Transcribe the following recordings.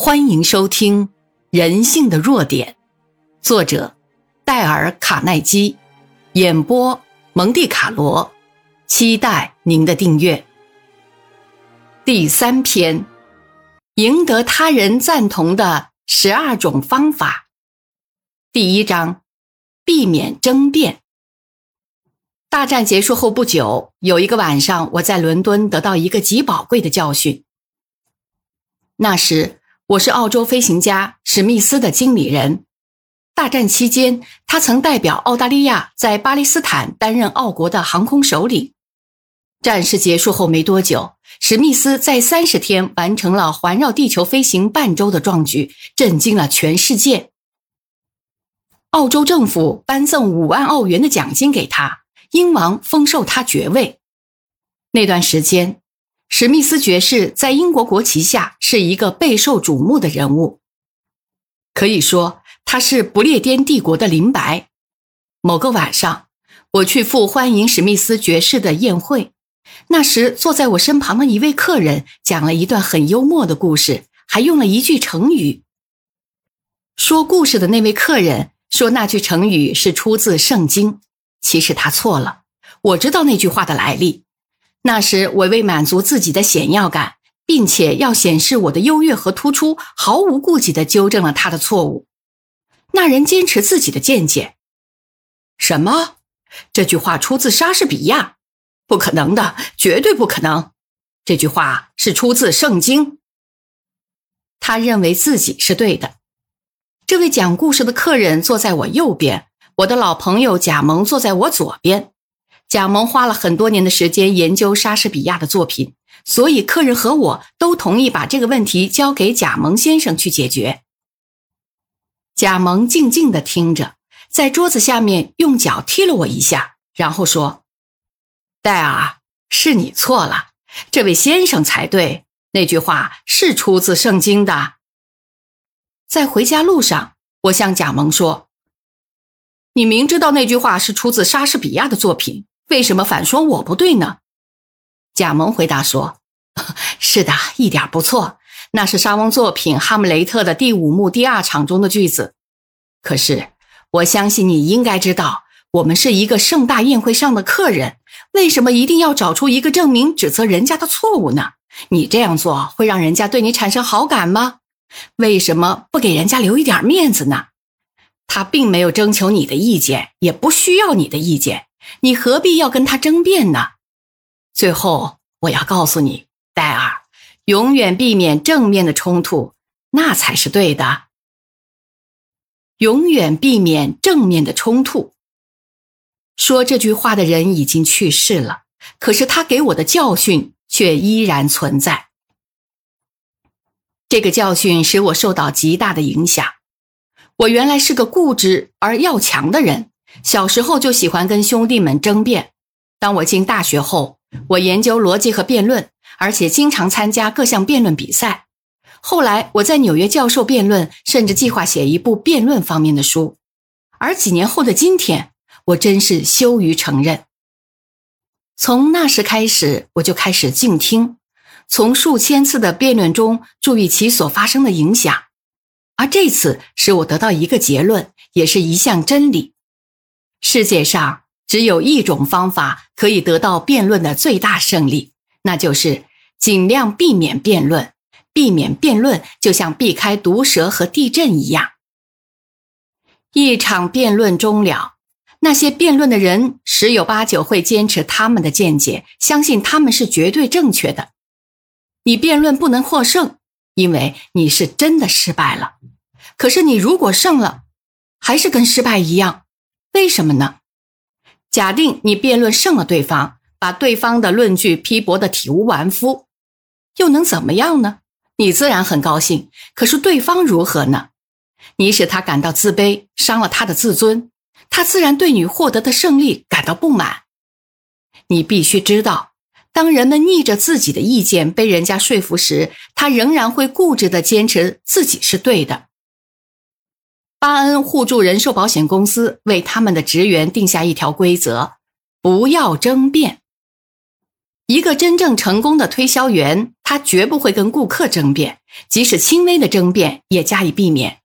欢迎收听《人性的弱点》，作者戴尔·卡耐基，演播蒙蒂卡罗。期待您的订阅。第三篇：赢得他人赞同的十二种方法。第一章：避免争辩。大战结束后不久，有一个晚上，我在伦敦得到一个极宝贵的教训。那时。我是澳洲飞行家史密斯的经理人。大战期间，他曾代表澳大利亚在巴基斯坦担任澳国的航空首领。战事结束后没多久，史密斯在三十天完成了环绕地球飞行半周的壮举，震惊了全世界。澳洲政府颁赠五万澳元的奖金给他，英王封授他爵位。那段时间。史密斯爵士在英国国旗下是一个备受瞩目的人物，可以说他是不列颠帝国的林白。某个晚上，我去赴欢迎史密斯爵士的宴会，那时坐在我身旁的一位客人讲了一段很幽默的故事，还用了一句成语。说故事的那位客人说那句成语是出自圣经，其实他错了。我知道那句话的来历。那时，我为满足自己的显要感，并且要显示我的优越和突出，毫无顾忌地纠正了他的错误。那人坚持自己的见解。什么？这句话出自莎士比亚？不可能的，绝对不可能。这句话是出自圣经。他认为自己是对的。这位讲故事的客人坐在我右边，我的老朋友贾蒙坐在我左边。贾蒙花了很多年的时间研究莎士比亚的作品，所以客人和我都同意把这个问题交给贾蒙先生去解决。贾蒙静静地听着，在桌子下面用脚踢了我一下，然后说：“戴尔，是你错了，这位先生才对。那句话是出自圣经的。”在回家路上，我向贾蒙说：“你明知道那句话是出自莎士比亚的作品。”为什么反说我不对呢？贾蒙回答说：“是的，一点不错。那是莎翁作品《哈姆雷特》的第五幕第二场中的句子。可是，我相信你应该知道，我们是一个盛大宴会上的客人，为什么一定要找出一个证明指责人家的错误呢？你这样做会让人家对你产生好感吗？为什么不给人家留一点面子呢？他并没有征求你的意见，也不需要你的意见。”你何必要跟他争辩呢？最后，我要告诉你，戴尔，永远避免正面的冲突，那才是对的。永远避免正面的冲突。说这句话的人已经去世了，可是他给我的教训却依然存在。这个教训使我受到极大的影响。我原来是个固执而要强的人。小时候就喜欢跟兄弟们争辩。当我进大学后，我研究逻辑和辩论，而且经常参加各项辩论比赛。后来我在纽约教授辩论，甚至计划写一部辩论方面的书。而几年后的今天，我真是羞于承认。从那时开始，我就开始静听，从数千次的辩论中注意其所发生的影响。而这次使我得到一个结论，也是一项真理。世界上只有一种方法可以得到辩论的最大胜利，那就是尽量避免辩论。避免辩论就像避开毒蛇和地震一样。一场辩论终了，那些辩论的人十有八九会坚持他们的见解，相信他们是绝对正确的。你辩论不能获胜，因为你是真的失败了。可是你如果胜了，还是跟失败一样。为什么呢？假定你辩论胜了对方，把对方的论据批驳的体无完肤，又能怎么样呢？你自然很高兴。可是对方如何呢？你使他感到自卑，伤了他的自尊，他自然对你获得的胜利感到不满。你必须知道，当人们逆着自己的意见被人家说服时，他仍然会固执的坚持自己是对的。巴恩互助人寿保险公司为他们的职员定下一条规则：不要争辩。一个真正成功的推销员，他绝不会跟顾客争辩，即使轻微的争辩也加以避免。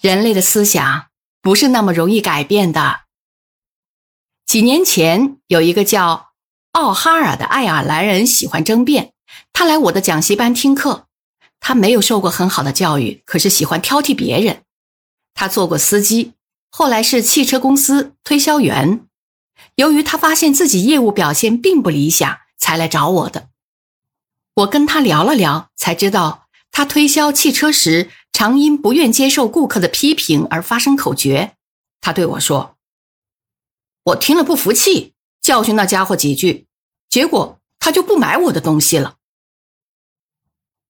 人类的思想不是那么容易改变的。几年前，有一个叫奥哈尔的爱尔兰人喜欢争辩，他来我的讲习班听课。他没有受过很好的教育，可是喜欢挑剔别人。他做过司机，后来是汽车公司推销员。由于他发现自己业务表现并不理想，才来找我的。我跟他聊了聊，才知道他推销汽车时常因不愿接受顾客的批评而发生口诀。他对我说：“我听了不服气，教训那家伙几句，结果他就不买我的东西了。”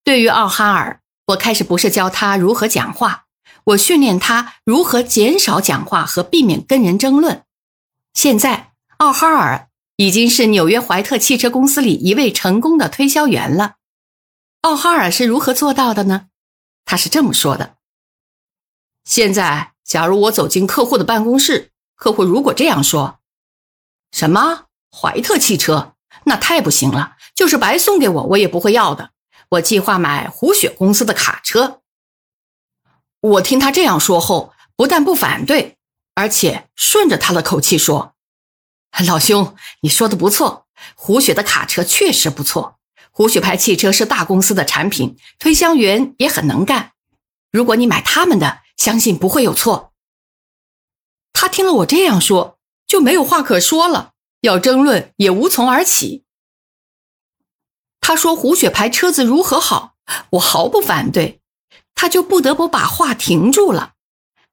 对于奥哈尔，我开始不是教他如何讲话，我训练他如何减少讲话和避免跟人争论。现在。奥哈尔已经是纽约怀特汽车公司里一位成功的推销员了。奥哈尔是如何做到的呢？他是这么说的：“现在，假如我走进客户的办公室，客户如果这样说：‘什么怀特汽车？那太不行了，就是白送给我，我也不会要的。我计划买胡雪公司的卡车。’我听他这样说后，不但不反对，而且顺着他的口气说。”老兄，你说的不错，胡雪的卡车确实不错。胡雪牌汽车是大公司的产品，推销员也很能干。如果你买他们的，相信不会有错。他听了我这样说，就没有话可说了，要争论也无从而起。他说胡雪牌车子如何好，我毫不反对，他就不得不把话停住了。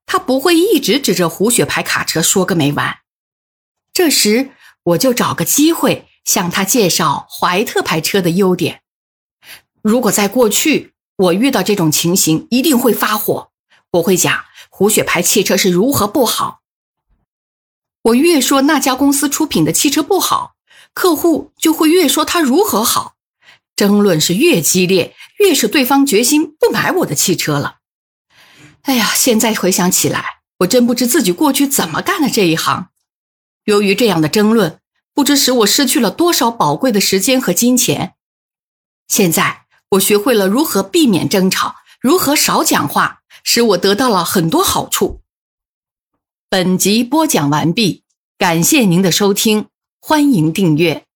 他不会一直指着胡雪牌卡车说个没完。这时，我就找个机会向他介绍怀特牌车的优点。如果在过去我遇到这种情形，一定会发火。我会讲胡雪牌汽车是如何不好。我越说那家公司出品的汽车不好，客户就会越说它如何好。争论是越激烈，越是对方决心不买我的汽车了。哎呀，现在回想起来，我真不知自己过去怎么干的这一行。由于这样的争论，不知使我失去了多少宝贵的时间和金钱。现在我学会了如何避免争吵，如何少讲话，使我得到了很多好处。本集播讲完毕，感谢您的收听，欢迎订阅。